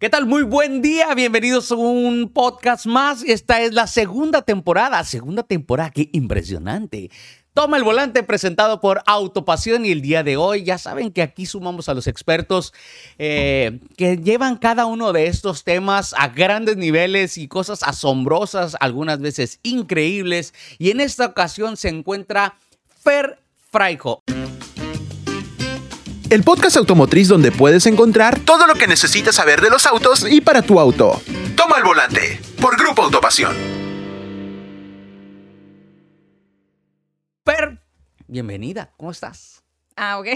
¿Qué tal? Muy buen día, bienvenidos a un podcast más. Esta es la segunda temporada, segunda temporada, qué impresionante. Toma el volante presentado por Autopasión y el día de hoy ya saben que aquí sumamos a los expertos eh, que llevan cada uno de estos temas a grandes niveles y cosas asombrosas, algunas veces increíbles. Y en esta ocasión se encuentra Fer Fraijo el podcast automotriz donde puedes encontrar todo lo que necesitas saber de los autos y para tu auto. Toma el volante por Grupo Autopasión. Per, bienvenida, ¿cómo estás? Ah, ok.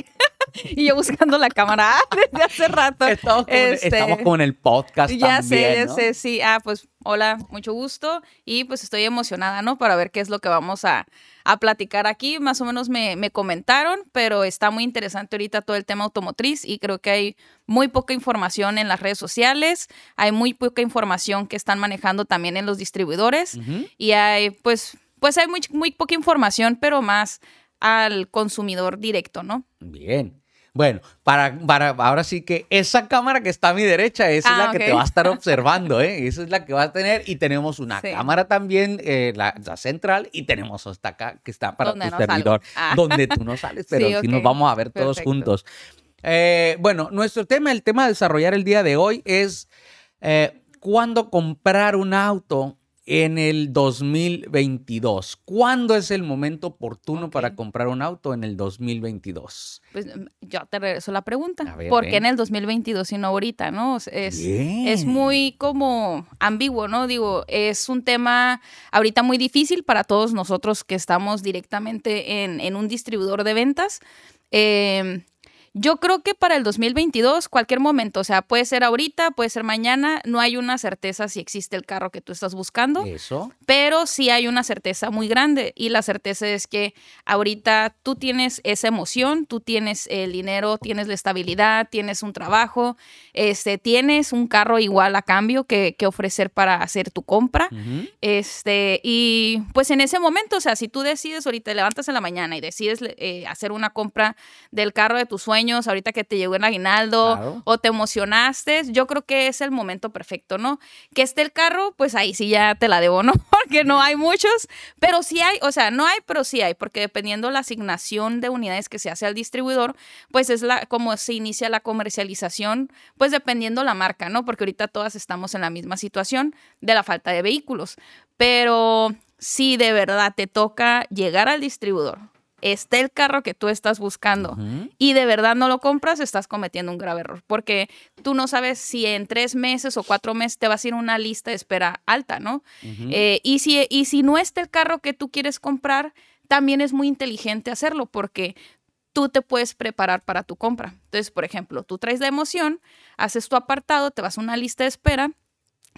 y yo buscando la cámara desde hace rato. Estamos como, este, en el podcast ya también, sé, ya sé, sí. Ah, pues hola, mucho gusto. Y pues estoy emocionada, ¿no? Para ver qué es lo que vamos a, a platicar aquí. Más o menos me, me, comentaron, pero está muy interesante ahorita todo el tema automotriz y creo que hay muy poca información en las redes sociales, hay muy poca información que están manejando también en los distribuidores y hay pues, pues hay muy, muy poca información, pero más al consumidor directo, ¿no? Bien. Bueno, para, para ahora sí que esa cámara que está a mi derecha, es la ah, que te va a estar observando, ¿eh? Esa es la que va a tener. Y tenemos una cámara también, eh, la, central, y tenemos esta acá que está para tu servidor, ah. donde tú no sales, pero sí, nos vamos a ver todos juntos. Eh, bueno, nuestro tema, el tema de desarrollar el día de hoy es eh, cuándo comprar un auto en el 2022. ¿Cuándo es el momento oportuno para comprar un auto en el 2022? Pues mm, yo te regreso la pregunta. ¿Por qué en el 2022 y no ahorita, no? Es, es muy como ambiguo, ¿no? Digo, es un tema ahorita muy difícil para todos nosotros que estamos directamente en, en un distribuidor de ventas. Eh, yo creo que para el 2022, cualquier momento, o sea, puede ser ahorita, puede ser mañana, no hay una certeza si existe el carro que tú estás buscando. Eso. Pero sí hay una certeza muy grande y la certeza es que ahorita tú tienes esa emoción, tú tienes el dinero, tienes la estabilidad, tienes un trabajo, este, tienes un carro igual a cambio que, que ofrecer para hacer tu compra. Este, y pues en ese momento, o sea, si tú decides ahorita, te levantas en la mañana y decides eh, hacer una compra del carro de tus sueños, ahorita que te llegó el aguinaldo o te emocionaste, yo creo que es el momento perfecto, ¿no? Que esté el carro, pues ahí sí ya te la debo, ¿no? Porque no hay muchos, pero sí hay, o sea, no hay, pero sí hay, porque dependiendo la asignación de unidades que se hace al distribuidor, pues es la como se inicia la comercialización, pues dependiendo la marca, ¿no? Porque ahorita todas estamos en la misma situación de la falta de vehículos, pero si de verdad te toca llegar al distribuidor, esté el carro que tú estás buscando y de verdad no lo compras, estás cometiendo un grave error, porque tú no sabes si en tres meses o cuatro meses te vas a ir una lista de espera alta, ¿no? Eh, y, si, y si no está el carro que tú quieres comprar, también es muy inteligente hacerlo, porque tú te puedes preparar para tu compra. Entonces, por ejemplo, tú traes la emoción, haces tu apartado, te vas a una lista de espera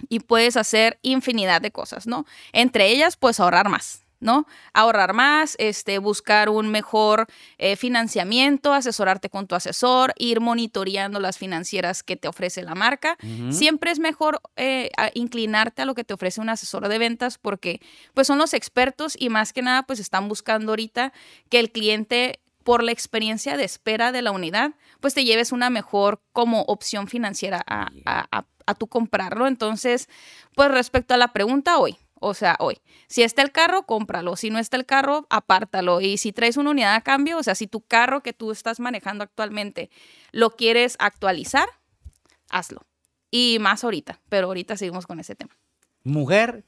y puedes hacer infinidad de cosas, ¿no? Entre ellas, puedes ahorrar más. ¿No? Ahorrar más, este, buscar un mejor eh, financiamiento, asesorarte con tu asesor, ir monitoreando las financieras que te ofrece la marca. Siempre es mejor eh, inclinarte a lo que te ofrece un asesor de ventas porque pues son los expertos y más que nada pues están buscando ahorita que el cliente por la experiencia de espera de la unidad, pues te lleves una mejor como opción financiera a, a, a tu comprarlo. Entonces, pues respecto a la pregunta hoy, o sea, hoy, si está el carro, cómpralo. Si no está el carro, apártalo. Y si traes una unidad a cambio, o sea, si tu carro que tú estás manejando actualmente lo quieres actualizar, hazlo. Y más ahorita, pero ahorita seguimos con ese tema. Mujer,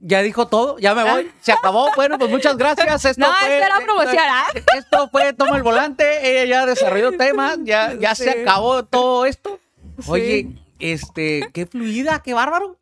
ya dijo todo, ya me voy, se acabó. Bueno, pues muchas gracias. Esto no, fue, era promoción. ¿ah? Esto fue Toma el Volante, ella ya desarrolló temas, ya, ya se acabó todo esto. Oye, este, qué fluida, qué bárbaro.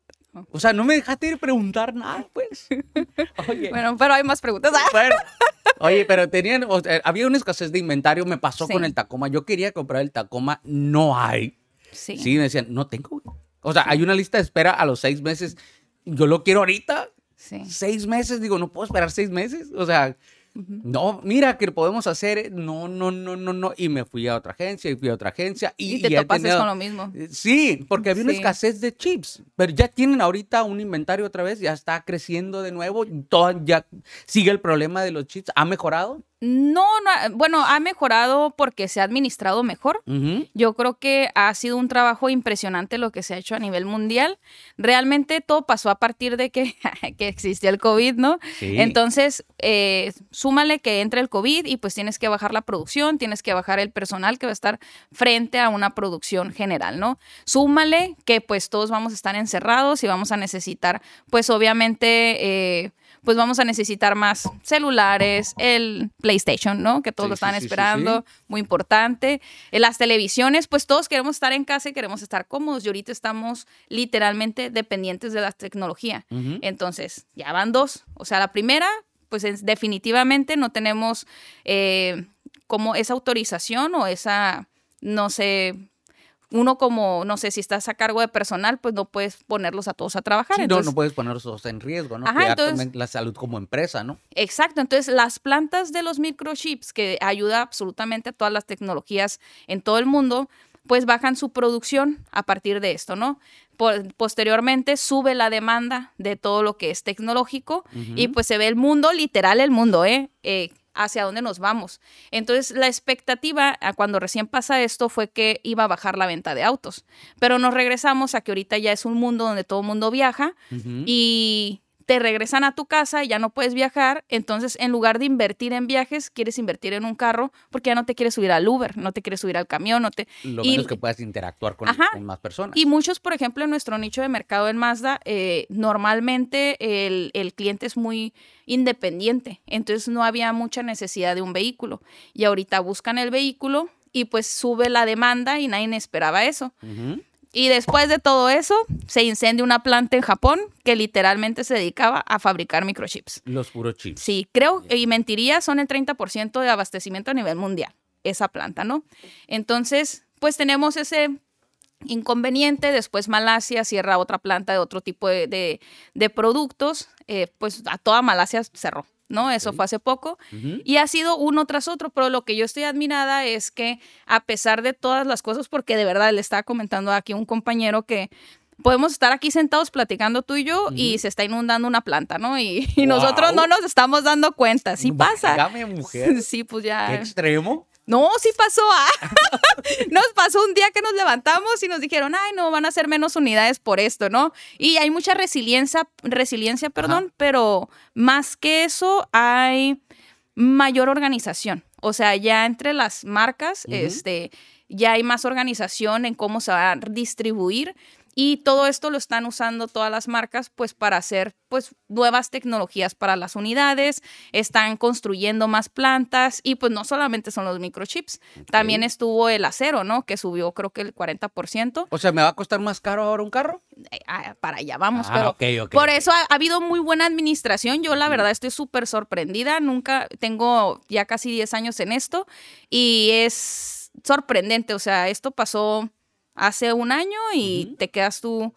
O sea, no me dejaste ir preguntar nada, pues. Bueno, pero hay más preguntas. oye, pero tenían, había una escasez de inventario, me pasó con el Tacoma. Yo quería comprar el Tacoma, no hay. Sí. Sí, me decían, no tengo. O sea, hay una lista de espera a los seis meses. Yo lo quiero ahorita. Sí. Seis meses, digo, no puedo esperar seis meses. O sea, no, mira que podemos hacer, no, no, no, no, no. Y me fui a otra agencia y fui a otra agencia. Y, te topaste con lo mismo. Eh, sí, porque había una escasez de chips, pero ya tienen ahorita un inventario otra vez, ya está creciendo de nuevo, todo, ya sigue el problema de los chips, ha mejorado. No, bueno, ha mejorado porque se ha administrado mejor. Yo creo que ha sido un trabajo impresionante lo que se ha hecho a nivel mundial. Realmente todo pasó a partir de que, que existía el COVID, ¿no? Entonces, eh, súmale que entre el COVID y pues tienes que bajar la producción, tienes que bajar el personal que va a estar frente a una producción general, ¿no? Súmale que pues todos vamos a estar encerrados y vamos a necesitar, pues obviamente... Eh, pues vamos a necesitar más celulares, el PlayStation, ¿no? Que todos lo están esperando, muy importante. En las televisiones, pues todos queremos estar en casa y queremos estar cómodos y ahorita estamos literalmente dependientes de la tecnología. Entonces, ya van dos. O sea, la primera, pues definitivamente no tenemos eh, como esa autorización o esa, no sé, uno como, no sé, si estás a cargo de personal, pues no puedes ponerlos a todos a trabajar. no, no puedes ponerlos en riesgo, ¿no? Ajá, entonces, la salud como empresa, ¿no? Exacto, entonces las plantas de los microchips, que ayuda absolutamente a todas las tecnologías en todo el mundo, pues bajan su producción a partir de esto, ¿no? posteriormente sube la demanda de todo lo que es tecnológico y pues se ve el mundo, literal el mundo, ¿eh? eh hacia dónde nos vamos. Entonces, la expectativa cuando recién pasa esto fue que iba a bajar la venta de autos, pero nos regresamos a que ahorita ya es un mundo donde todo el mundo viaja y te regresan a tu casa y ya no puedes viajar, entonces en lugar de invertir en viajes, quieres invertir en un carro porque ya no te quieres subir al Uber, no te quieres subir al camión, no te... Lo menos que puedas interactuar con, más personas. Y muchos, por ejemplo, en nuestro nicho de mercado en Mazda, eh, normalmente el, el cliente es muy independiente, entonces no había mucha necesidad de un vehículo. Y ahorita buscan el vehículo y pues sube la demanda y nadie esperaba eso. Y después de todo eso, se incendia una planta en Japón que literalmente se dedicaba a fabricar microchips. Los puros chips. Sí, creo, y mentiría, son el 30% de abastecimiento a nivel mundial, esa planta, ¿no? Entonces, pues tenemos ese inconveniente. Después Malasia cierra otra planta de otro tipo de, productos. Eh, pues a toda Malasia cerró. ¿No? Eso fue hace poco. Y ha sido uno tras otro, pero lo que yo estoy admirada es que a pesar de todas las cosas, porque de verdad le estaba comentando aquí un compañero que podemos estar aquí sentados platicando tú y yo y se está inundando una planta, ¿no? Y, nosotros no nos estamos dando cuenta. Sí pasa. Dígame, mujer. Sí, pues ya. ¿Qué extremo? No, sí pasó. Ah. nos pasó un día que nos levantamos y nos dijeron, ay, no, van a ser menos unidades por esto, ¿no? Y hay mucha resiliencia, resiliencia, perdón, pero más que eso hay mayor organización. O sea, ya entre las marcas, este, ya hay más organización en cómo se va a distribuir y todo esto lo están usando todas las marcas pues para hacer pues nuevas tecnologías para las unidades, están construyendo más plantas y pues no solamente son los microchips, también estuvo el acero, ¿no? Que subió creo que el 40%. O sea, ¿me va a costar más caro ahora un carro? Eh, ah, para allá vamos, ah, pero por eso ha, habido muy buena administración. Yo la verdad estoy súper sorprendida, nunca tengo ya casi 10 años en esto y es sorprendente, o sea, esto pasó hace un año y te quedas tú,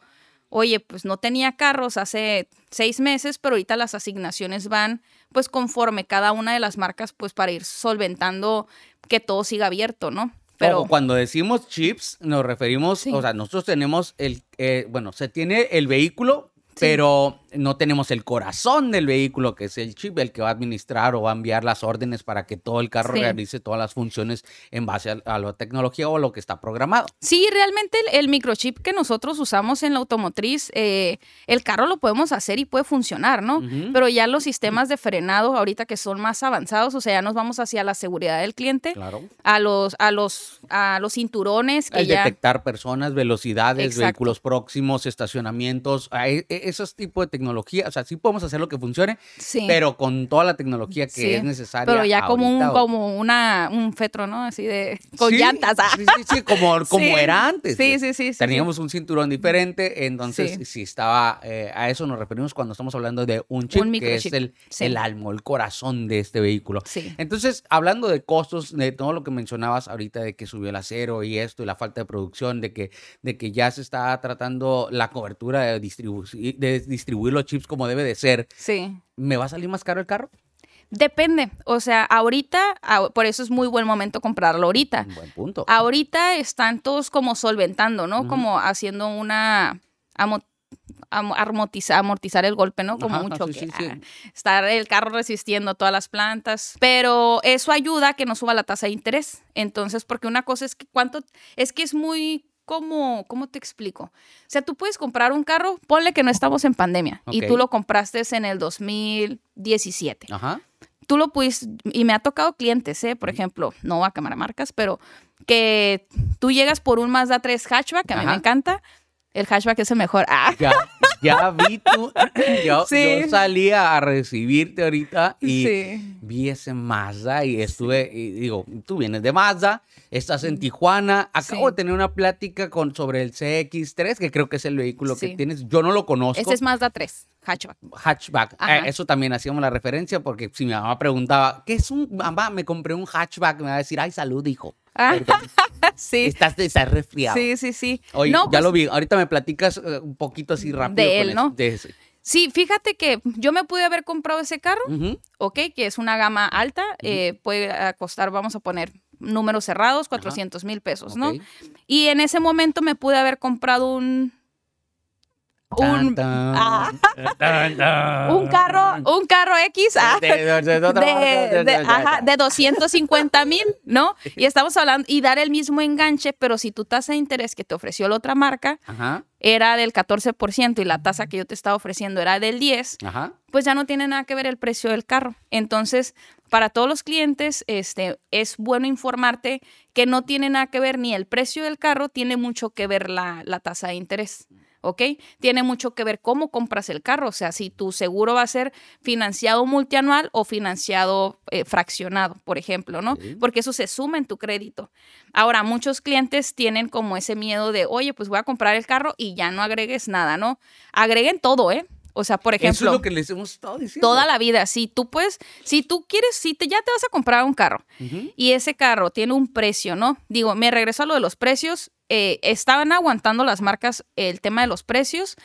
oye, pues no tenía carros hace seis meses, pero ahorita las asignaciones van pues conforme cada una de las marcas pues para ir solventando que todo siga abierto, ¿no? Pero cuando decimos chips nos referimos, o sea, nosotros tenemos el, eh, bueno, se tiene el vehículo, pero no tenemos el corazón del vehículo, que es el chip, el que va a administrar o va a enviar las órdenes para que todo el carro realice todas las funciones en base a, la tecnología o a lo que está programado. Sí, realmente el, microchip que nosotros usamos en la automotriz, eh, el carro lo podemos hacer y puede funcionar, ¿no? Pero ya los sistemas de frenado, ahorita que son más avanzados, o sea, ya nos vamos hacia la seguridad del cliente, a los, a los, a los cinturones. Que detectar personas, velocidades, vehículos próximos, estacionamientos, e, esos tipos de tecnología tecnología, o sea, sí podemos hacer lo que funcione, pero con toda la tecnología que es necesaria. Pero ya como un, como una, un fetro, ¿no? Así de, con llantas. Ah. Sí, sí, sí, como, como era antes. Sí, sí, sí. Teníamos un cinturón diferente, entonces si estaba, eh, a eso nos referimos cuando estamos hablando de un chip, que es el, el alma, el corazón de este vehículo. Entonces, hablando de costos, de todo lo que mencionabas ahorita, de que subió el acero y esto, y la falta de producción, de que, de que ya se está tratando la cobertura de, de distribuir los chips como debe de ser, sí. ¿me va a salir más caro el carro? Depende, o sea, ahorita, por eso es muy buen momento comprarlo ahorita. buen punto. Ahorita están todos como solventando, ¿no? Como haciendo una amortizar, amortizar el golpe, ¿no? Como mucho que ah, estar el carro resistiendo todas las plantas, pero eso ayuda a que no suba la tasa de interés. Entonces, porque una cosa es que cuánto, es que es muy como, ¿cómo te explico? O sea, tú puedes comprar un carro, ponle que no estamos en pandemia y tú lo compraste en el 2017. Ajá. Tú lo puedes, y me ha tocado clientes, ¿eh? por ejemplo, no a cámara marcas, pero que tú llegas por un Mazda 3 hatchback, que a mí me encanta, el hatchback es el mejor. Ah. Ya, vi tú. Yo, salía a recibirte ahorita y vi ese Mazda y estuve, y digo, tú vienes de Mazda, estás en Tijuana. Acabo de tener una plática con, sobre el CX3, que creo que es el vehículo que tienes. Yo no lo conozco. Ese es Mazda 3. Hatchback. Hatchback. Eh, eso también hacíamos la referencia porque si mi mamá preguntaba, ¿qué es un mamá? Me compré un hatchback, me va a decir, ay, salud, hijo. Ah, sí. Estás, estás, resfriado. Sí, sí, sí. Oye, ya pues lo vi. Ahorita me platicas eh, un poquito así rápido. De él, ¿no? Sí, fíjate que yo me pude haber comprado ese carro, ok, que es una gama alta, eh, puede costar, vamos a poner números cerrados, 400 mil pesos, ¿no? Y en ese momento me pude haber comprado un un, ah. un carro, un carro X ah, de, 250 mil, ¿no? Y estamos hablando, y dar el mismo enganche, pero si tu tasa de interés que te ofreció la otra marca era del 14% y la tasa que yo te estaba ofreciendo era del 10%, pues ya no tiene nada que ver el precio del carro. Entonces, para todos los clientes, este, es bueno informarte que no tiene nada que ver ni el precio del carro, tiene mucho que ver la, la tasa de interés. ¿Ok? Tiene mucho que ver cómo compras el carro, o sea, si tu seguro va a ser financiado multianual o financiado eh, fraccionado, por ejemplo, ¿no? Porque eso se suma en tu crédito. Ahora, muchos clientes tienen como ese miedo de, oye, pues voy a comprar el carro y ya no agregues nada, ¿no? Agreguen todo, ¿eh? O sea, por ejemplo. Eso es lo que les hemos estado diciendo. Toda la vida. Si tú puedes, si tú quieres, si te, ya te vas a comprar un carro y ese carro tiene un precio, ¿no? Digo, me regreso a lo de los precios. Eh, estaban aguantando las marcas el tema de los precios,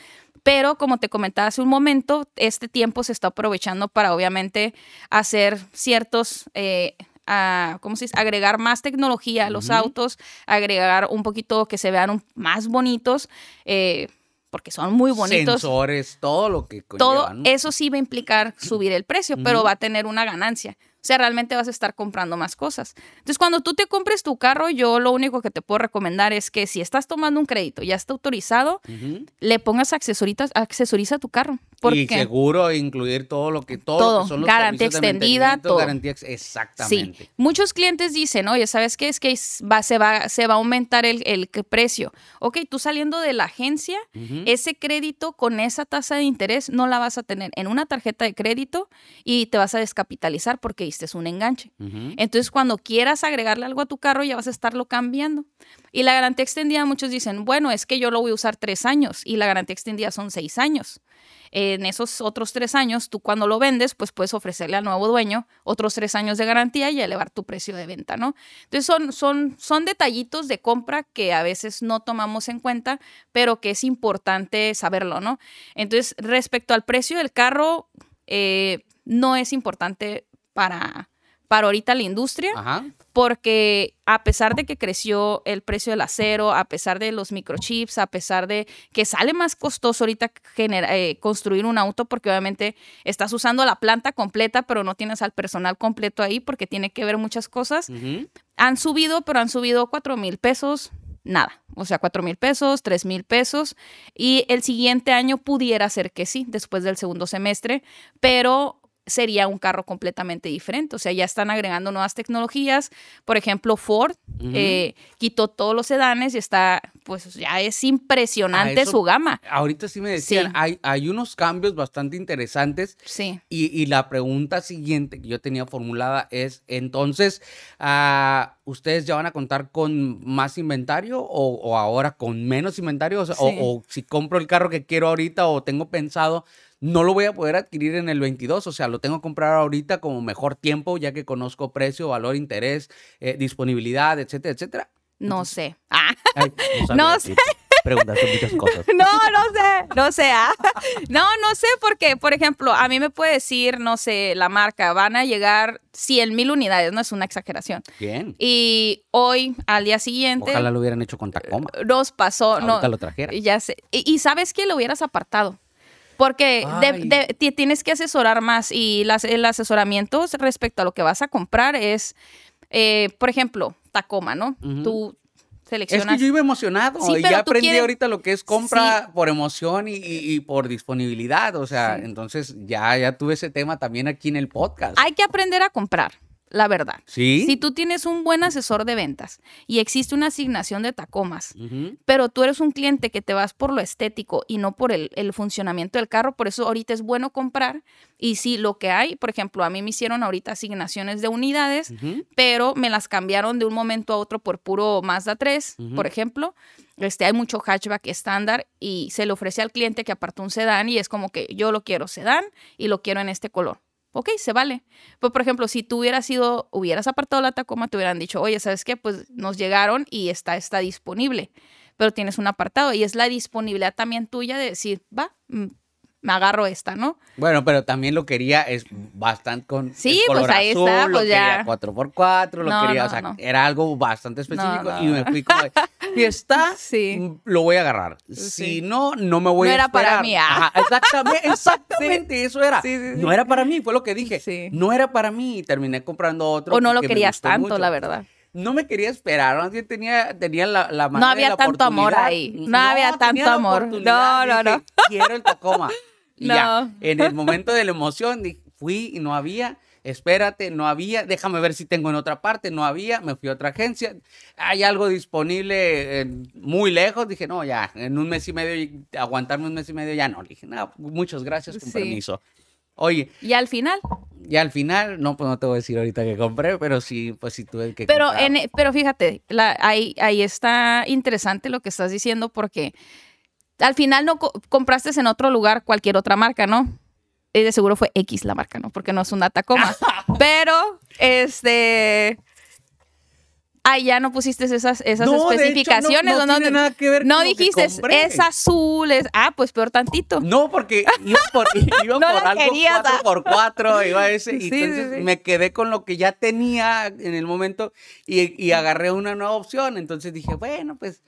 pero como te comentaba hace un momento, este tiempo se está aprovechando para obviamente hacer ciertos... Eh, ¿cómo se dice? Agregar más tecnología a los autos, agregar un poquito que se vean más bonitos, eh, porque son muy bonitos. Sensores, todo lo que Todo eso sí va a implicar subir el precio, pero va a tener una ganancia. O sea, realmente vas a estar comprando más cosas. Entonces, cuando tú te compres tu carro, yo lo único que te puedo recomendar es que si estás tomando un crédito, ya está autorizado, le pongas accesoritas, accesoriza tu carro. Y seguro incluir todo lo que todo, son los garantía extendida, todo. Garantía exactamente. Sí. Muchos clientes dicen, oye, ¿sabes qué? Es que va, se, va, se va a aumentar el, el precio. Ok, tú saliendo de la agencia, ese crédito con esa tasa de interés no la vas a tener en una tarjeta de crédito y te vas a descapitalizar porque diste un enganche. Entonces, cuando quieras agregarle algo a tu carro, ya vas a estarlo cambiando. Y la garantía extendida, muchos dicen, bueno, es que yo lo voy a usar tres años y la garantía extendida son seis años en esos otros tres años, tú cuando lo vendes, pues puedes ofrecerle al nuevo dueño otros tres años de garantía y elevar tu precio de venta, ¿no? Entonces son, son, son detallitos de compra que a veces no tomamos en cuenta, pero que es importante saberlo, ¿no? Entonces, respecto al precio del carro, eh, no es importante para, para ahorita la industria, porque a pesar de que creció el precio del acero, a pesar de los microchips, a pesar de que sale más costoso ahorita eh, construir un auto, porque obviamente estás usando la planta completa, pero no tienes al personal completo ahí porque tiene que ver muchas cosas, han subido, pero han subido cuatro mil pesos, nada. O sea, cuatro mil pesos, tres mil pesos. Y el siguiente año pudiera ser que sí, después del segundo semestre, pero sería un carro completamente diferente. O sea, ya están agregando nuevas tecnologías. Por ejemplo, Ford eh, quitó todos los sedanes y está, pues ya es impresionante su gama. Ahorita sí me decían, Hay, hay unos cambios bastante interesantes. Sí. Y, la pregunta siguiente que yo tenía formulada es, entonces, uh, ¿ustedes ya van a contar con más inventario o, ahora con menos inventario? o si compro el carro que quiero ahorita o tengo pensado no lo voy a poder adquirir en el 22, o sea, lo tengo que comprar ahorita como mejor tiempo, ya que conozco precio, valor, interés, eh, disponibilidad, etcétera, etcétera. No sé. Ah. no, sé. preguntaste muchas cosas. No, no sé, no sé. Ah. No, no sé porque, por ejemplo, a mí me puede decir, no sé, la marca, van a llegar 100 mil unidades, no es una exageración. Bien. Y hoy, al día siguiente... Ojalá lo hubieran hecho con Tacoma. Nos pasó, Ahorita no. lo trajera. Ya sé. Y, y sabes que lo hubieras apartado. Porque de- tienes que asesorar más y las, el asesoramiento respecto a lo que vas a comprar es, eh, por ejemplo, Tacoma, ¿no? Ujú. Tú Es seleccionas... que yo iba emocionado Sí, y ya aprendí quieres- ahorita lo que es compra por emoción y, y- y por disponibilidad. O sea, Sí. entonces ya, ya tuve ese tema también aquí en el podcast. Hay que aprender a comprar, la verdad. ¿Sí? Si tú tienes un buen asesor de ventas y existe una asignación de Tacomas, pero tú eres un cliente que te vas por lo estético y no por el, el funcionamiento del carro, por eso ahorita es bueno comprar. Y si lo que hay, por ejemplo, a mí me hicieron ahorita asignaciones de unidades, pero me las cambiaron de un momento a otro por puro Mazda 3, Ujú. por ejemplo. Este, hay mucho hatchback estándar y se le ofrece al cliente que apartó un sedán y es como que yo lo quiero sedán y lo quiero en este color. Ok, se vale. Pues, por ejemplo, si tú hubieras sido, hubieras apartado la Tacoma, te hubieran dicho, oye, ¿sabes qué? Pues nos llegaron y está, está disponible. Pero tienes un apartado y es la disponibilidad también tuya de decir, va, mm, me agarro esta, ¿no? Bueno, pero también lo quería es bastante con Sí, el color pues ahí azul, está, lo pues ya. quería 4x4, lo No, quería, no, o sea, no. era algo bastante específico y me fui como, de, si está, Sí. lo voy a agarrar. Si no, no me voy No a era para esperar. mí, ah. Ajá, exactamente, exactamente, eso era. No era para mí, fue lo que dije. No era para mí y terminé comprando otro. O no lo querías tanto, mucho. la verdad. No me quería esperar, más bien tenía, tenía la, la No había la tanto amor ahí, no había tanto amor. No, no, dije, no. Quiero el Tacoma. Y ya, No. en el momento de la emoción, fui y no había. Espérate, no había. Déjame ver si tengo en otra parte. No había. Me fui a otra agencia. Hay algo disponible en- muy lejos. Dije, no, ya, en un mes y medio, aguantarme un mes y medio, ya no. Le dije, no, muchas gracias, con Sí. permiso. Oye, Y al final, y al final, no, pues no te voy a decir ahorita que compré, pero sí, pues sí tuve que Pero, comprar. en, pero fíjate, la- ahí, ahí está interesante lo que estás diciendo porque al final no co- compraste en otro lugar cualquier otra marca, ¿no? Y de seguro fue X la marca, ¿no? Porque no es una Tacoma. pero, este... Ahí ya no pusiste esas, esas No, hecho, no- especificaciones. no ¿o tiene nada que ver no que dijiste, es azul, es... Ah, pues peor tantito. No, porque iba por, iba No por algo querías, ah. 4x4, iba ese, y Sí, entonces sí. me quedé con lo que ya tenía en el momento y, y agarré una nueva opción. Entonces dije, bueno, pues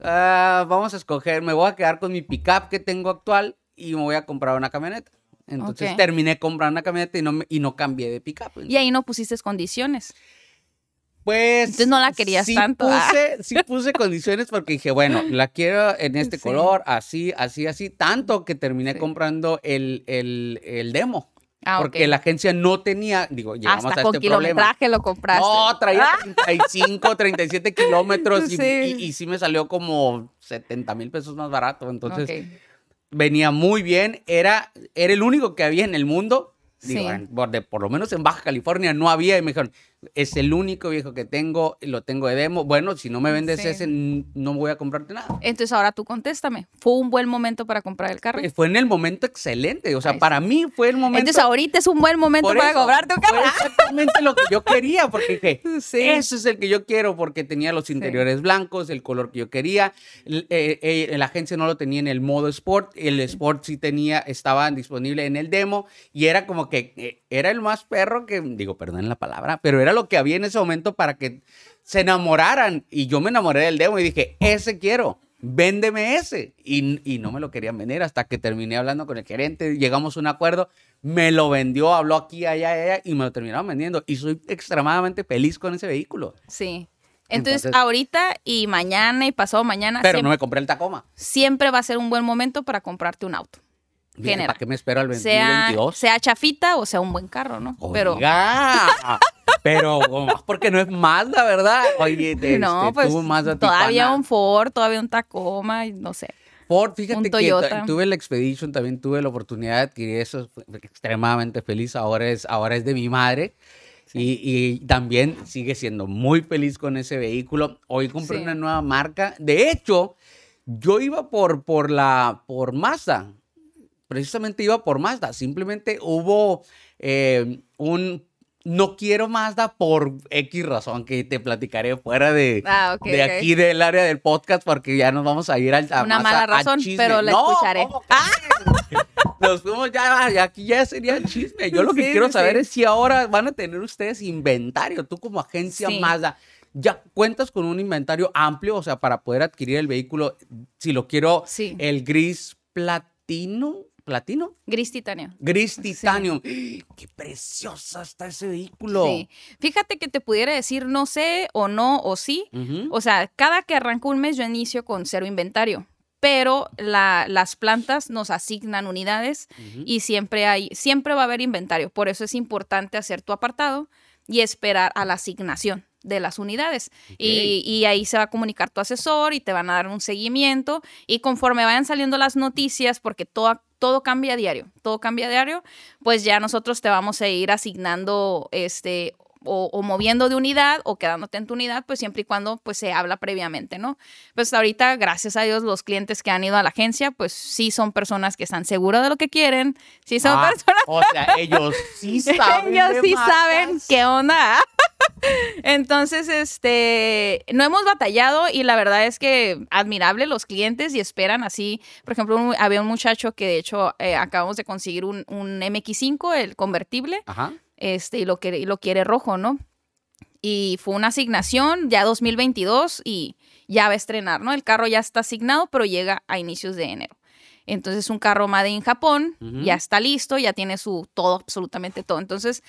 ah, vamos a escoger, me voy a quedar con mi pickup que tengo actual y me voy a comprar una camioneta. Entonces terminé comprando una camioneta y no, me- y no cambié de pickup. Y ahí no pusiste condiciones. Pues. Entonces no la querías sí tanto, ah. Puse, sí puse condiciones porque dije, bueno, la quiero en este Sí. color, así, así, así. Tanto que terminé Sí. comprando el, el, el demo. Ah, porque la agencia no tenía, digo, llegamos Hasta a con este problema. kilometraje lo compraste. No, traía Ah. 35, 37 kilómetros y, Sí. y- y sí me salió como 70 mil pesos más barato. Entonces. Venía muy bien. Era, era el único que había en el mundo. Digo, Sí. en- por, de- por lo menos en Baja California no había. Y me dijeron, es el único viejo que tengo, lo tengo de demo. Bueno, si no me vendes Sí. ese, no voy a comprarte nada. Entonces ahora tú contéstame. ¿Fue un buen momento para comprar el carro? Eh, Fue en el momento excelente. O sea, para mí fue el momento. Entonces ahorita es un buen momento Por para eso, comprarte un carro. Fue exactamente lo que yo quería, porque dije, Sí. ese es el que yo quiero, porque tenía los interiores blancos, el color que yo quería. L- eh, eh, la agencia no lo tenía en el modo Sport, el Sport sí tenía, estaba disponible en el demo, y era como que era el más perro que, digo, perdón la palabra, pero era lo que había en ese momento para que se enamoraran. Y yo me enamoré del demo y dije, ese quiero. Véndeme ese. Y, y no me lo querían vender hasta que terminé hablando con el gerente. Llegamos a un acuerdo. Me lo vendió, habló aquí, allá, allá y me lo terminaron vendiendo. Y soy extremadamente feliz con ese vehículo. Sí. Entonces, Entonces- ahorita y mañana y pasado mañana Pero siempre, no me compré el Tacoma. siempre va a ser un buen momento para comprarte un auto. Genera. ¿Para qué me espero al Sea, 2022? sea chafita o sea un buen carro, ¿no? Pero Oiga, pero oh, porque no es Mazda, ¿verdad? Oye, este, no, pues Mazda todavía Tijuana. un Ford, todavía un Tacoma, no sé. Ford, fíjate Un que Toyota. tuve la Expedition, también tuve la oportunidad de adquirir eso, extremadamente feliz, ahora es, ahora es de mi madre. Y, y también sigue siendo muy feliz con ese vehículo. Hoy compré Sí. una nueva marca. De hecho, yo iba por, por la por Mazda. Precisamente iba por Mazda. Simplemente hubo eh, un no quiero Mazda por X razón que te platicaré fuera de, ah, de aquí del área del podcast porque ya nos vamos a ir al Una mala razón, pero la escucharé. Ah. Nos fuimos ya, aquí ya sería chisme. Yo lo que quiero saber es si ahora van a tener ustedes inventario, tú como agencia Mazda. Ya cuentas con un inventario amplio, o sea, para poder adquirir el vehículo, si lo quiero, el gris platino, platino. Gris titanio. Gris titanio. Qué preciosa está ese vehículo. Sí. Fíjate que te pudiera decir no sé o no o sí. O sea, cada que arranco un mes yo inicio con cero inventario. Pero las plantas nos asignan unidades y siempre hay, siempre va a haber inventario. Por eso es importante hacer tu apartado y esperar a la asignación de las unidades. Y, ahí se va a comunicar tu asesor y te van a dar un seguimiento. Y conforme vayan saliendo las noticias, porque todo, todo cambia a diario, todo cambia a diario, pues ya nosotros te vamos a ir asignando este o, moviendo de unidad o quedándote en tu unidad, pues siempre y cuando pues se habla previamente, ¿no? Pues ahorita, gracias a Dios, los clientes que han ido a la agencia, pues sí son personas que están seguros de lo que quieren, sí son ah, personas... O sea, ellos sí saben. ellos sí saben qué onda. Entonces, este, no hemos batallado y la verdad es que admirable los clientes y esperan así. Por ejemplo, había un muchacho que de hecho eh, acabamos de conseguir un, un MX5, el convertible. Ajá este, y lo, quiere, lo quiere rojo, ¿no? Y fue una asignación ya 2022 y ya va a estrenar, ¿no? El carro ya está asignado, pero llega a inicios de enero. Entonces, un carro Made in Japón, ya está listo, ya tiene su todo, absolutamente todo. Entonces,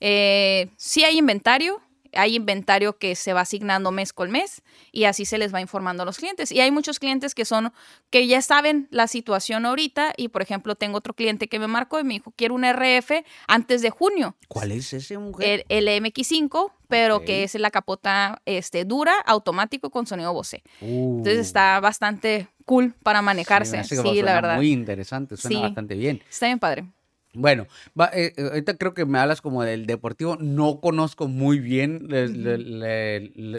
eh, sí hay inventario, hay inventario que se va asignando mes con mes y así se les va informando a los clientes. Y hay muchos clientes que son, que ya saben la situación ahorita y por ejemplo tengo otro cliente que me marcó y me dijo, quiero un RF antes de junio. ¿Cuál es ese mujer? El, MX5, pero que es la capota este, dura, automático con sonido Bose. Entonces uh. está bastante cool para manejarse. Sí, la verdad. Muy interesante, suena bastante bien. Está bien padre. Bueno, eh, eh, ahorita creo que me hablas como del deportivo. No conozco muy bien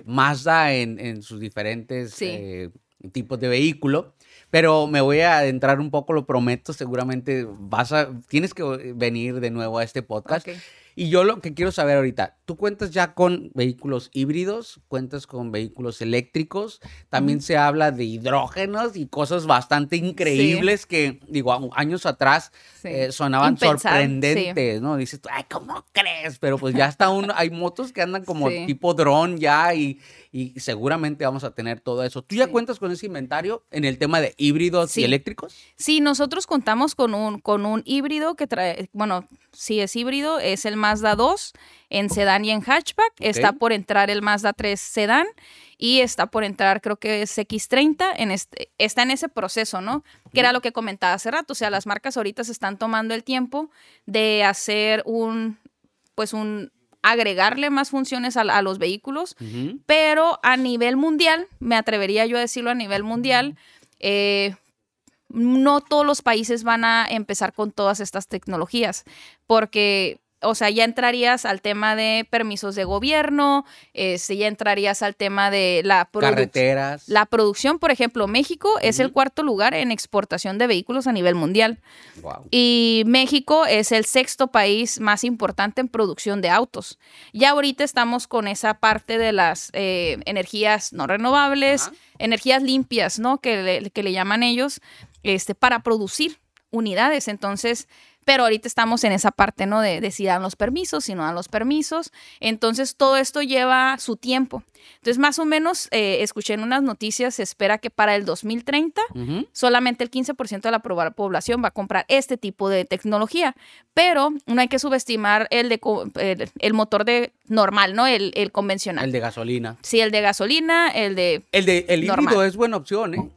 Mazda en, sus diferentes eh, tipos de vehículo, pero me voy a adentrar un poco, lo prometo. Seguramente vas a, tienes que venir de nuevo a este podcast. Y yo lo que quiero saber ahorita, tú cuentas ya con vehículos híbridos, cuentas con vehículos eléctricos, también se habla de hidrógenos y cosas bastante increíbles que, digo, años atrás eh, sonaban sorprendentes, ¿no? Dices, ay, ¿cómo crees? Pero pues ya está uno, hay motos que andan como tipo dron ya y, y, seguramente vamos a tener todo eso. ¿Tú ya cuentas con ese inventario en el tema de híbridos y eléctricos? Sí, nosotros contamos con un, con un híbrido que trae, bueno, si es híbrido, es el Mazda 2 en sedán y en hatchback. Está por entrar el Mazda 3 sedán y está por entrar, creo que es X30. En este, está en ese proceso, ¿no? Que era lo que comentaba hace rato. O sea, las marcas ahorita se están tomando el tiempo de hacer un, pues un agregarle más funciones a, los vehículos, pero a nivel mundial, me atrevería yo a decirlo a nivel mundial, eh, no todos los países van a empezar con todas estas tecnologías, porque o sea, ya entrarías al tema de permisos de gobierno, este, ya entrarías al tema de la carreteras. La producción, por ejemplo, México es el cuarto lugar en exportación de vehículos a nivel mundial. Y México es el sexto país más importante en producción de autos. Ya ahorita estamos con esa parte de las eh, energías no renovables, energías limpias, ¿no? Que le, que le llaman ellos, este, para producir unidades. Entonces, pero ahorita estamos en esa parte, ¿no? De, si dan los permisos, si no dan los permisos. Entonces, todo esto lleva su tiempo. Entonces, más o menos, eh, escuché en unas noticias, se espera que para el 2030 solamente el 15% de la población va a comprar este tipo de tecnología. Pero no hay que subestimar el, de, el, motor de normal, ¿no? El, convencional. El de gasolina. Sí, el de gasolina, el de... El de el híbrido es buena opción, ¿eh?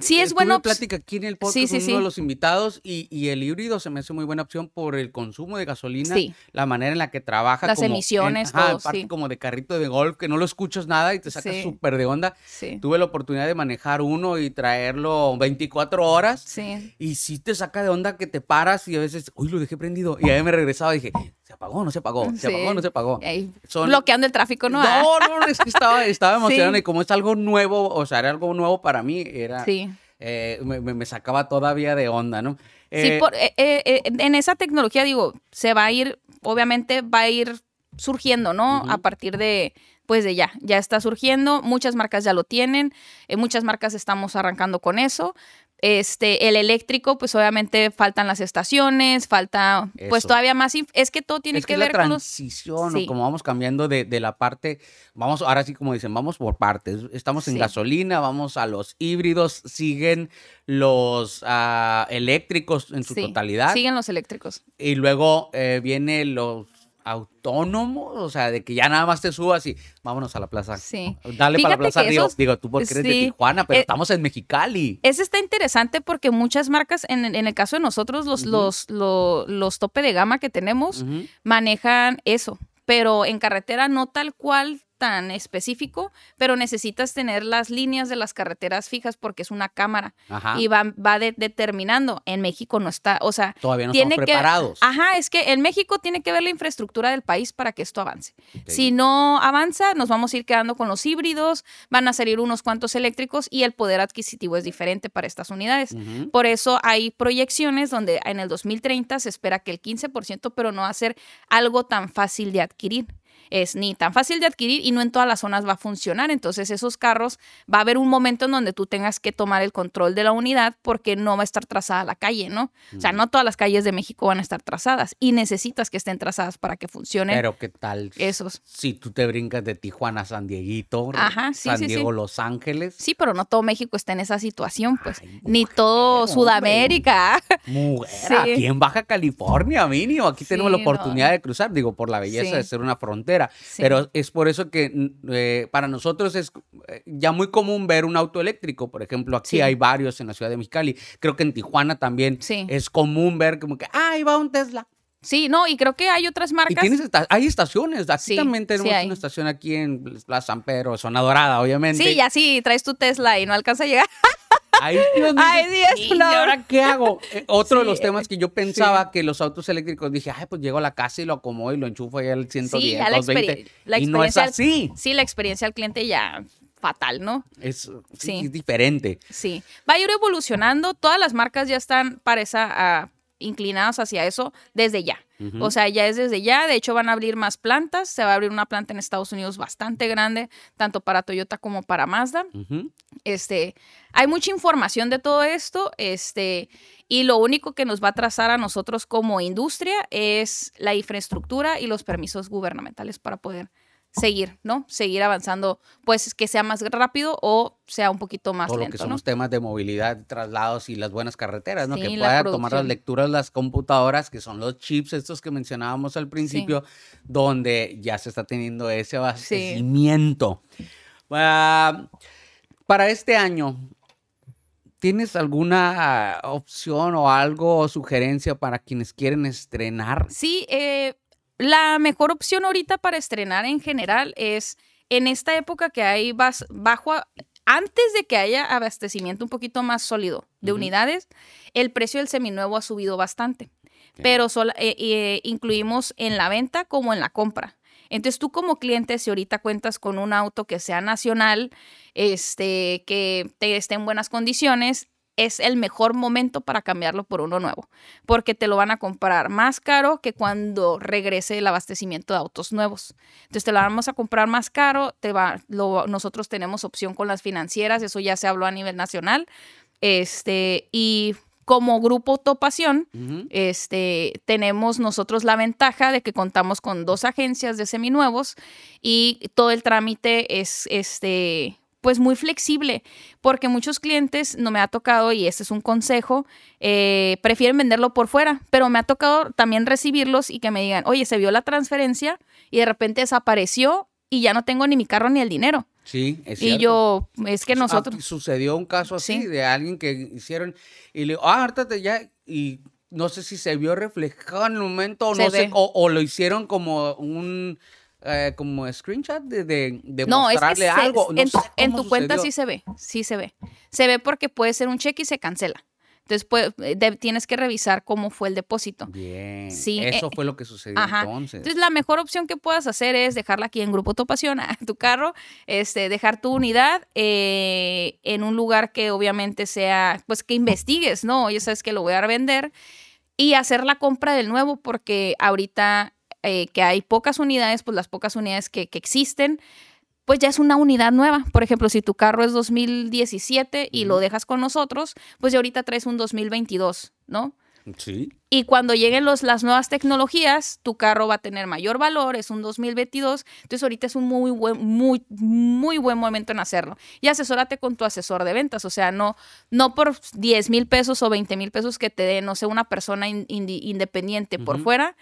Sí, es bueno. plática aquí en el podcast con uno de los invitados y, el híbrido se me hace muy buena opción por el consumo de gasolina, la manera en la que trabaja. Las emisiones, todo, como de carrito de golf, que no lo escuchas nada y te sacas súper de onda. Tuve la oportunidad de manejar uno y traerlo 24 horas. Sí. Y sí te saca de onda que te paras y a veces, uy, lo dejé prendido. Y ahí me regresaba y dije, ¿se apagó no se apagó? ¿Se apagó no se apagó? Bloqueando el tráfico, ¿no? No, no, es que estaba, estaba emocionado y como es algo nuevo, o sea, era algo nuevo para mí, era... Sí eh, me, sacaba todavía de onda, ¿no? sí, eh, eh, en esa tecnología, digo, se va a ir, obviamente va a ir surgiendo, ¿no? A partir de, pues de ya, ya está surgiendo, muchas marcas ya lo tienen, eh, muchas marcas estamos arrancando con eso. Este, el eléctrico, pues obviamente faltan las estaciones, falta, pues todavía más, es que todo tiene que, ver con la transición, o como vamos cambiando de, de, la parte, vamos, ahora sí como dicen, vamos por partes, estamos en gasolina, vamos a los híbridos, siguen los ah, eléctricos en su totalidad. Siguen los eléctricos. Y luego eh, viene los autónomo, o sea, de que ya nada más te subas y vámonos a la plaza. Sí. Dale para la plaza Río. Digo, tú porque eres de Tijuana, pero eh, estamos en Mexicali. Ese está interesante porque muchas marcas, en, el caso de nosotros, los, los, los, tope de gama que tenemos, manejan eso. Pero en carretera no tal cual tan específico, pero necesitas tener las líneas de las carreteras fijas porque es una cámara y va, va determinando. En México no está, o sea, todavía no tiene estamos preparados. ajá, es que en México tiene que ver la infraestructura del país para que esto avance. Si no avanza, nos vamos a ir quedando con los híbridos, van a salir unos cuantos eléctricos y el poder adquisitivo es diferente para estas unidades. Por eso hay proyecciones donde en el 2030 se espera que el 15%, pero no va a ser algo tan fácil de adquirir es ni tan fácil de adquirir y no en todas las zonas va a funcionar. Entonces esos carros va a haber un momento en donde tú tengas que tomar el control de la unidad porque no va a estar trazada la calle, ¿no? O sea, no todas las calles de México van a estar trazadas y necesitas que estén trazadas para que funcionen. Pero qué tal esos. Si tú te brincas de Tijuana a San Dieguito, San Diego, Los Ángeles. Sí, pero no todo México está en esa situación, pues. ni todo Sudamérica. Mujer, aquí en Baja California, mínimo. Aquí tenemos la oportunidad de cruzar, digo, por la belleza de ser una frontera pero es por eso que eh, para nosotros es eh, ya muy común ver un auto eléctrico. Por ejemplo, aquí hay varios en la ciudad de Mexicali. Creo que en Tijuana también es común ver como que, ah, ahí va un Tesla. Sí, no, y creo que hay otras marcas. Y tienes hay estaciones. Aquí también tenemos una estación aquí en Plaza San Pedro, zona dorada, obviamente. Sí, y así traes tu Tesla y no alcanza a llegar. Ay, Dios ¿Y ahora qué hago? Eh, otro de los temas que yo pensaba que los autos eléctricos, dije, ay, pues llego a la casa y lo acomodo y lo enchufo ahí al 110, sí, la 220. y no es así. sí, la experiencia al cliente ya fatal, ¿no? Es, sí. diferente. Sí. Va a ir evolucionando. Todas las marcas ya están para esa, inclinadas hacia eso desde ya. O sea, ya es desde ya. De hecho, van a abrir más plantas. Se va a abrir una planta en Estados Unidos bastante grande, tanto para Toyota como para Mazda. Este, hay mucha información de todo esto. Este, y lo único que nos va a trazar a nosotros como industria es la infraestructura y los permisos gubernamentales para poder seguir, ¿no? Seguir avanzando, pues que sea más rápido o sea un poquito más lento. lo que son los temas de movilidad, traslados y las buenas carreteras, ¿no? que pueda tomar las lecturas las computadoras, que son los chips estos que mencionábamos al principio, donde ya se está teniendo ese abastecimiento. Ah, para este año, ¿Tienes alguna opción o algo o sugerencia para quienes quieren estrenar? Sí, eh, la mejor opción ahorita para estrenar en general es en esta época que hay bajo, antes de que haya abastecimiento un poquito más sólido de unidades, el precio del seminuevo ha subido bastante. Pero eh, eh, incluimos en la venta como en la compra. Entonces tú como cliente, si ahorita cuentas con un auto que sea nacional, este, que te esté en buenas condiciones, es el mejor momento para cambiarlo por uno nuevo, porque te lo van a comprar más caro que cuando regrese el abastecimiento de autos nuevos. Entonces te lo vamos a comprar más caro, te va, nosotros tenemos opción con las financieras, eso ya se habló a nivel nacional, este, y como grupo Topación, este, tenemos nosotros la ventaja de que contamos con dos agencias de seminuevos y todo el trámite es este, pues muy flexible, porque muchos clientes, no me ha tocado, y este es un consejo, eh, prefieren venderlo por fuera, pero me ha tocado también recibirlos y que me digan, oye, se vio la transferencia y de repente desapareció y ya no tengo ni mi carro ni el dinero. Sí, es cierto. Y yo, es que nosotros... Sucedió un caso así de alguien que hicieron y le digo, ah, hartate ya, y no sé si se vio reflejado en el momento o no sé, o lo hicieron como un eh, como screenshot de, de, mostrarle algo. en, tu cuenta sí se ve, sí se ve. Se ve porque puede ser un cheque y se cancela. Entonces pues, tienes que revisar cómo fue el depósito. Bien. Sí, eso eh, fue lo que sucedió entonces. Entonces la mejor opción que puedas hacer es dejarla aquí en Grupo Topación, a tu carro, este, dejar tu unidad eh, en un lugar que obviamente sea, pues que investigues, ¿no? Ya sabes que lo voy a vender y hacer la compra del nuevo porque ahorita eh, que hay pocas unidades, pues las pocas unidades que, que existen, pues ya es una unidad nueva. Por ejemplo, si tu carro es 2017 y lo dejas con nosotros, pues ya ahorita traes un 2022, ¿no? Sí. Y cuando lleguen los, las nuevas tecnologías, tu carro va a tener mayor valor, es un 2022, entonces ahorita es un muy buen, muy, muy buen momento en hacerlo. Y asesórate con tu asesor de ventas, o sea, no, no por 10 mil pesos o 20 mil pesos que te dé, no sé, una persona independiente por fuera,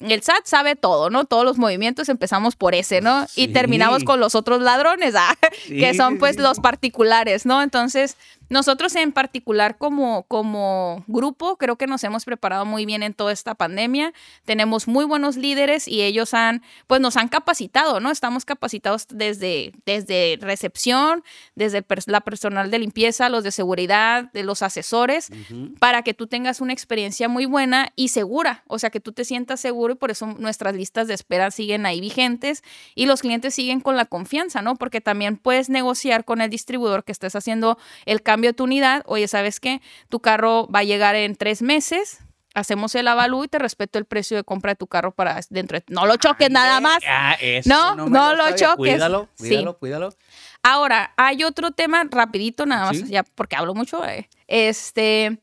el SAT sabe todo, ¿no? Todos los movimientos empezamos por ese, ¿no? Y terminamos con los otros ladrones, ¿ah? que son pues los particulares, ¿no? Entonces, nosotros en particular como, como grupo creo que nos hemos preparado muy bien en toda esta pandemia. Tenemos muy buenos líderes y ellos han, pues nos han capacitado, ¿no? Estamos capacitados desde, desde recepción, desde la personal de limpieza, los de seguridad, de los asesores, para que tú tengas una experiencia muy buena y segura, o sea, que tú te sientas seguro y por eso nuestras listas de espera siguen ahí vigentes y los clientes siguen con la confianza, ¿no? Porque también puedes negociar con el distribuidor que estés haciendo el cambio de tu unidad, oye, ¿sabes qué? Tu carro va a llegar en tres meses, hacemos el avalú y te respeto el precio de compra de tu carro para dentro de... No lo choques nada más. Ah, no, no, lo, choques. Cuídalo, cuídalo, cuídalo. Ahora, hay otro tema rapidito, nada más, ya porque hablo mucho. Eh. Este...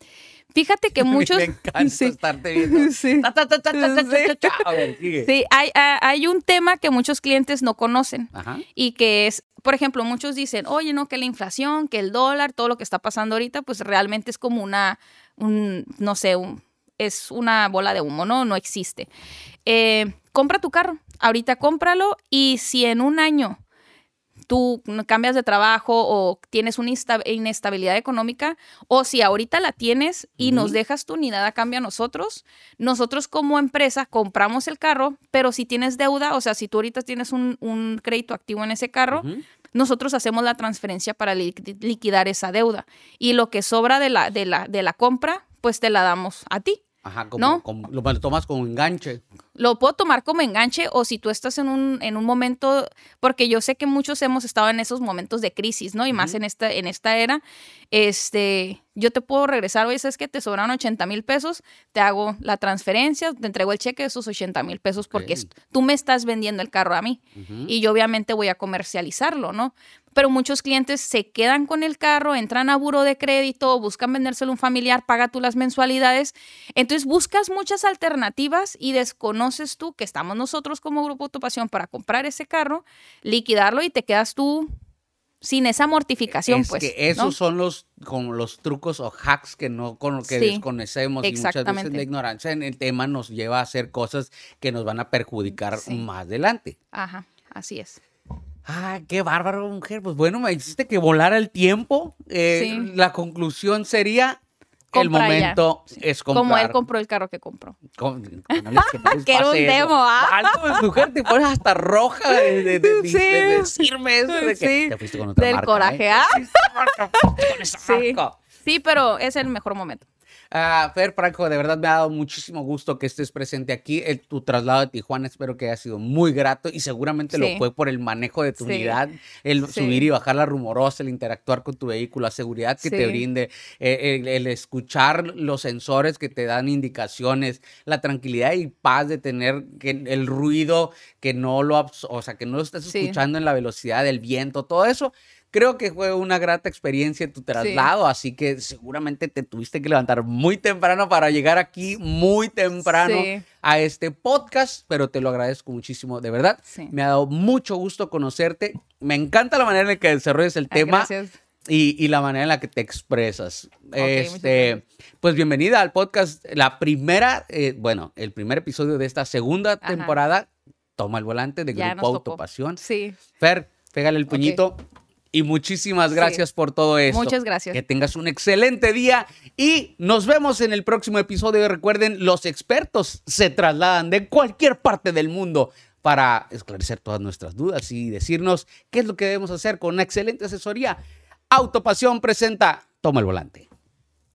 Fíjate que muchos. Me encanta estarte viendo. Sí. sí. hay, hay, un tema que muchos clientes no conocen y que es por ejemplo, muchos dicen, oye, no, que la inflación, que el dólar, todo lo que está pasando ahorita, pues realmente es como una, un, no sé, es una bola de humo, ¿no? No existe. Eh, compra tu carro, ahorita cómpralo y si en un año tú cambias de trabajo o tienes una inestabilidad económica, o si ahorita la tienes y nos dejas tu unidad a cambio a nosotros, nosotros como empresa compramos el carro, pero si tienes deuda, o sea, si tú ahorita tienes un, crédito activo en ese carro, nosotros hacemos la transferencia para liquidar esa deuda. Y lo que sobra de la, de la, de la compra, pues te la damos a ti. Ajá, como, lo tomas como enganche. Lo puedo tomar como enganche o si tú estás en un, en un momento, porque yo sé que muchos hemos estado en esos momentos de crisis, ¿no? Y más en esta, en esta era, este, yo te puedo regresar, oye, es que te sobran 80 mil pesos, te hago la transferencia, te entrego el cheque de esos 80 mil pesos porque tú me estás vendiendo el carro a mí. Y yo obviamente voy a comercializarlo, ¿no? Pero muchos clientes se quedan con el carro, entran a buro de crédito, buscan vendérselo a un familiar, paga tú las mensualidades. Entonces buscas muchas alternativas y desconoces tú que estamos nosotros como Grupo Autopasión para comprar ese carro, liquidarlo y te quedas tú sin esa mortificación, pues. Que esos son los, como los trucos o hacks que no con, que desconocemos y muchas veces la ignorancia en el tema nos lleva a hacer cosas que nos van a perjudicar más adelante. Ajá, así es. Ah, qué bárbaro, mujer. Pues bueno, me dijiste que volara el tiempo. Eh, la conclusión sería el momento es comprar. Como él compró el carro que compró. que, era un demo, ¿ah? Alto, mujer, te pones hasta roja de, decirme eso. De que te fuiste con otra Del coraje, ¿eh? ¿ah? Sí. sí, pero es el mejor momento. Uh, Fer Franco, de verdad me ha dado muchísimo gusto que estés presente aquí. El, tu traslado de Tijuana. Espero que haya sido muy grato y seguramente lo fue por el manejo de tu unidad, el subir y bajar la rumorosa, el interactuar con tu vehículo, la seguridad que te brinde, eh, el, escuchar los sensores que te dan indicaciones, la tranquilidad y paz de tener que, el ruido que no lo, o sea, que no lo estás escuchando en la velocidad del viento, todo eso Creo que fue una grata experiencia tu traslado, así que seguramente te tuviste que levantar muy temprano para llegar aquí muy temprano a este podcast, pero te lo agradezco muchísimo, de verdad. Me ha dado mucho gusto conocerte. Me encanta la manera en la que desarrollas el tema. Y, la manera en la que te expresas. este, pues bienvenida al podcast, la primera, eh, bueno, el primer episodio de esta segunda temporada. Toma el volante de Grupo Autopasión. Sí. Fer, pégale el puñito. Y muchísimas gracias por todo esto. Muchas gracias. Que tengas un excelente día y nos vemos en el próximo episodio. Recuerden, los expertos se trasladan de cualquier parte del mundo para esclarecer todas nuestras dudas y decirnos qué es lo que debemos hacer con una excelente asesoría. Autopasión presenta Toma el volante.